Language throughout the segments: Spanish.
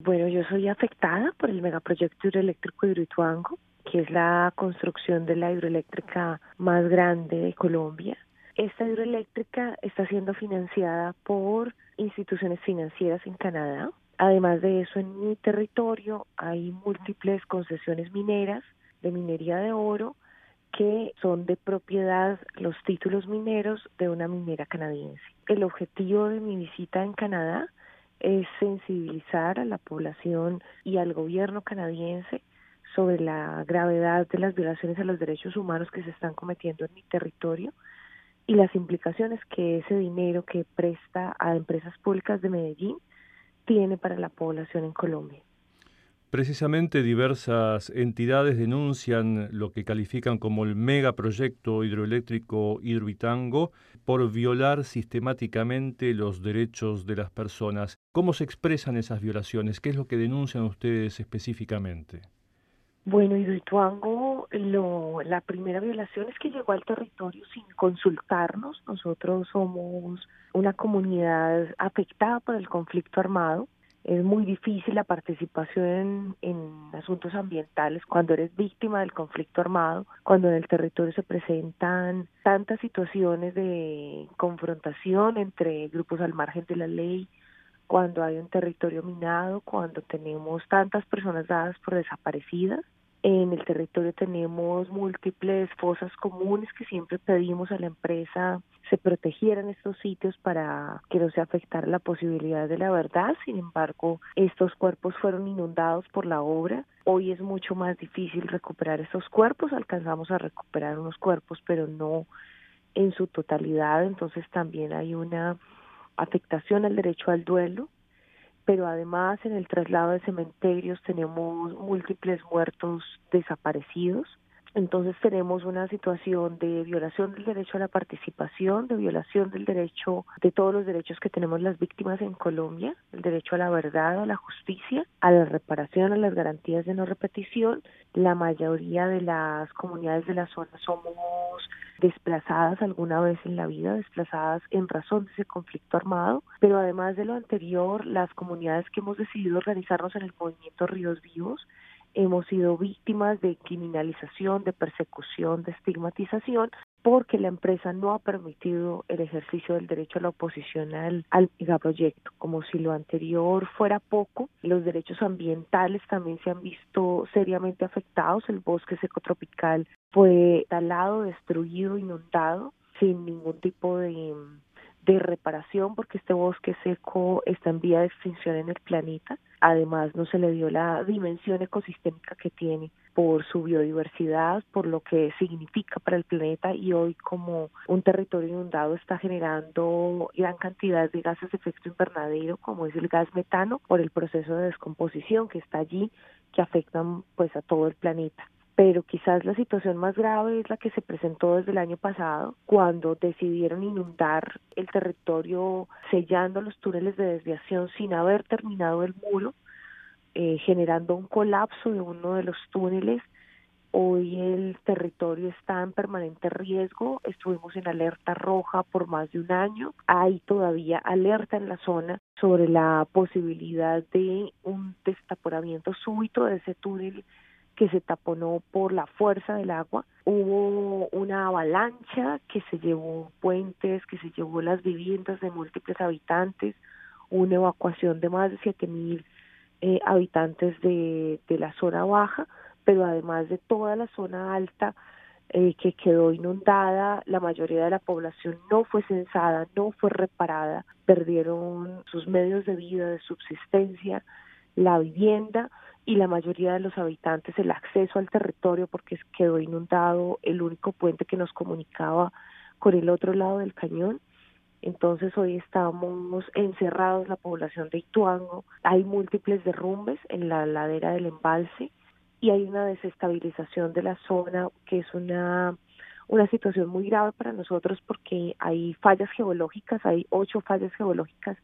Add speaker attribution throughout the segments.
Speaker 1: Bueno, yo soy afectada por el megaproyecto hidroeléctrico de Hidroituango, que es la construcción de la hidroeléctrica más grande de Colombia. Esta hidroeléctrica está siendo financiada por instituciones financieras en Canadá. Además de eso, en mi territorio hay múltiples concesiones mineras de minería de oro que son de propiedad los títulos mineros de una minera canadiense. El objetivo de mi visita en Canadá es sensibilizar a la población y al gobierno canadiense sobre la gravedad de las violaciones a los derechos humanos que se están cometiendo en mi territorio y las implicaciones que ese dinero que presta a empresas públicas de Medellín tiene para la población en Colombia.
Speaker 2: Precisamente diversas entidades denuncian lo que califican como el megaproyecto hidroeléctrico Hidroitango por violar sistemáticamente los derechos de las personas. ¿Cómo se expresan esas violaciones? ¿Qué es lo que denuncian ustedes específicamente?
Speaker 1: Bueno, Hidroituango, lo, la primera violación es que llegó al territorio sin consultarnos. Nosotros somos una comunidad afectada por el conflicto armado es muy difícil la participación en, asuntos ambientales cuando eres víctima del conflicto armado, cuando en el territorio se presentan tantas situaciones de confrontación entre grupos al margen de la ley, cuando hay un territorio minado, cuando tenemos tantas personas dadas por desaparecidas. En el territorio tenemos múltiples fosas comunes que siempre pedimos a la empresa se protegieran estos sitios para que no se afectara la posibilidad de la verdad. Sin embargo, estos cuerpos fueron inundados por la obra. Hoy es mucho más difícil recuperar estos cuerpos. Alcanzamos a recuperar unos cuerpos, pero no en su totalidad. Entonces también hay una afectación al derecho al duelo pero además en el traslado de cementerios tenemos múltiples muertos desaparecidos. Entonces tenemos una situación de violación del derecho a la participación, de violación del derecho, de todos los derechos que tenemos las víctimas en Colombia, el derecho a la verdad, a la justicia, a la reparación, a las garantías de no repetición. La mayoría de las comunidades de la zona somos desplazadas alguna vez en la vida, desplazadas en razón de ese conflicto armado, pero además de lo anterior, las comunidades que hemos decidido organizarnos en el movimiento Ríos Vivos, hemos sido víctimas de criminalización, de persecución, de estigmatización, porque la empresa no ha permitido el ejercicio del derecho a la oposición al, al megaproyecto. Como si lo anterior fuera poco, los derechos ambientales también se han visto seriamente afectados. El bosque seco-tropical fue talado, destruido, inundado, sin ningún tipo de, de reparación, porque este bosque seco está en vía de extinción en el planeta. Además, no se le dio la dimensión ecosistémica que tiene por su biodiversidad, por lo que significa para el planeta y hoy como un territorio inundado está generando gran cantidad de gases de efecto invernadero como es el gas metano por el proceso de descomposición que está allí que afectan pues a todo el planeta pero quizás la situación más grave es la que se presentó desde el año pasado, cuando decidieron inundar el territorio sellando los túneles de desviación sin haber terminado el muro, eh, generando un colapso de uno de los túneles. Hoy el territorio está en permanente riesgo, estuvimos en alerta roja por más de un año, hay todavía alerta en la zona sobre la posibilidad de un destaporamiento súbito de ese túnel que se taponó por la fuerza del agua. Hubo una avalancha que se llevó puentes, que se llevó las viviendas de múltiples habitantes, una evacuación de más de 7.000 mil eh, habitantes de, de la zona baja, pero además de toda la zona alta eh, que quedó inundada, la mayoría de la población no fue censada, no fue reparada, perdieron sus medios de vida, de subsistencia, la vivienda, y la mayoría de los habitantes el acceso al territorio porque quedó inundado el único puente que nos comunicaba con el otro lado del cañón. Entonces hoy estamos encerrados la población de Ituango, hay múltiples derrumbes en la ladera del embalse y hay una desestabilización de la zona que es una una situación muy grave para nosotros porque hay fallas geológicas, hay ocho fallas geológicas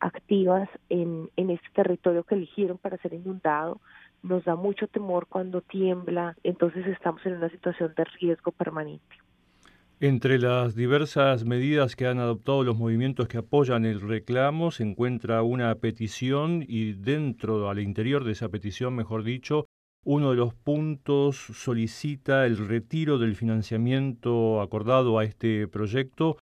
Speaker 1: activas en, en este territorio que eligieron para ser inundado. Nos da mucho temor cuando tiembla, entonces estamos en una situación de riesgo permanente.
Speaker 2: Entre las diversas medidas que han adoptado los movimientos que apoyan el reclamo se encuentra una petición y dentro, al interior de esa petición, mejor dicho, uno de los puntos solicita el retiro del financiamiento acordado a este proyecto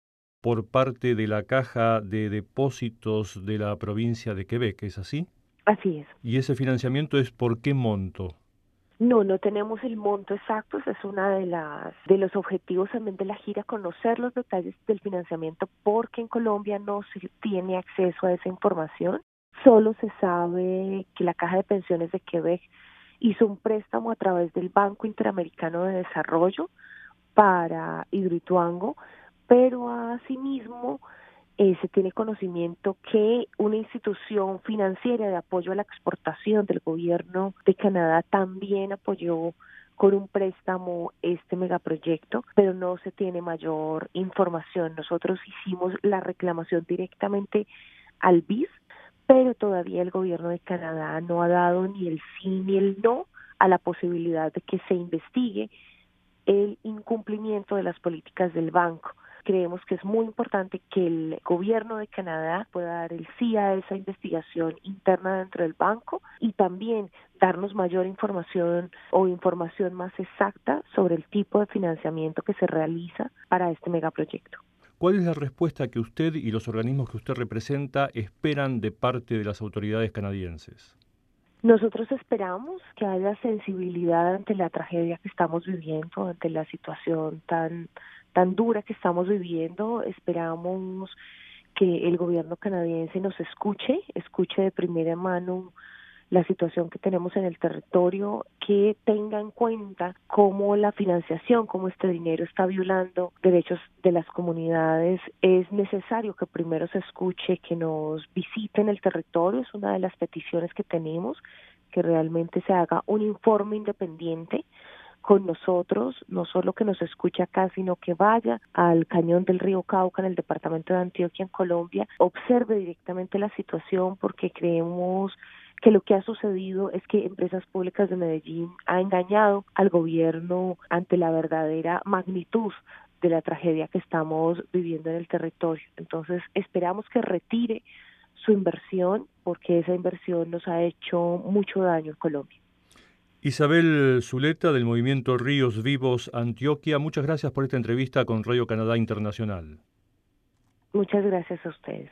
Speaker 2: por parte de la Caja de Depósitos de la provincia de Quebec, ¿es así?
Speaker 1: Así es.
Speaker 2: ¿Y ese financiamiento es por qué monto?
Speaker 1: No, no tenemos el monto exacto, ese es uno de las de los objetivos también de la gira conocer los detalles del financiamiento porque en Colombia no se tiene acceso a esa información. Solo se sabe que la Caja de Pensiones de Quebec hizo un préstamo a través del Banco Interamericano de Desarrollo para Hidroituango, pero asimismo eh, se tiene conocimiento que una institución financiera de apoyo a la exportación del gobierno de Canadá también apoyó con un préstamo este megaproyecto, pero no se tiene mayor información. Nosotros hicimos la reclamación directamente al BIS, pero todavía el gobierno de Canadá no ha dado ni el sí ni el no a la posibilidad de que se investigue el incumplimiento de las políticas del banco creemos que es muy importante que el gobierno de Canadá pueda dar el sí a esa investigación interna dentro del banco y también darnos mayor información o información más exacta sobre el tipo de financiamiento que se realiza para este megaproyecto.
Speaker 2: ¿Cuál es la respuesta que usted y los organismos que usted representa esperan de parte de las autoridades canadienses?
Speaker 1: Nosotros esperamos que haya sensibilidad ante la tragedia que estamos viviendo, ante la situación tan tan dura que estamos viviendo. Esperamos que el gobierno canadiense nos escuche, escuche de primera mano la situación que tenemos en el territorio, que tenga en cuenta cómo la financiación, cómo este dinero está violando derechos de las comunidades. Es necesario que primero se escuche, que nos visiten el territorio, es una de las peticiones que tenemos, que realmente se haga un informe independiente con nosotros, no solo que nos escuche acá, sino que vaya al cañón del río Cauca en el departamento de Antioquia, en Colombia, observe directamente la situación porque creemos que lo que ha sucedido es que Empresas Públicas de Medellín ha engañado al gobierno ante la verdadera magnitud de la tragedia que estamos viviendo en el territorio. Entonces, esperamos que retire su inversión porque esa inversión nos ha hecho mucho daño en Colombia.
Speaker 2: Isabel Zuleta del movimiento Ríos Vivos Antioquia, muchas gracias por esta entrevista con Radio Canadá Internacional.
Speaker 1: Muchas gracias a ustedes.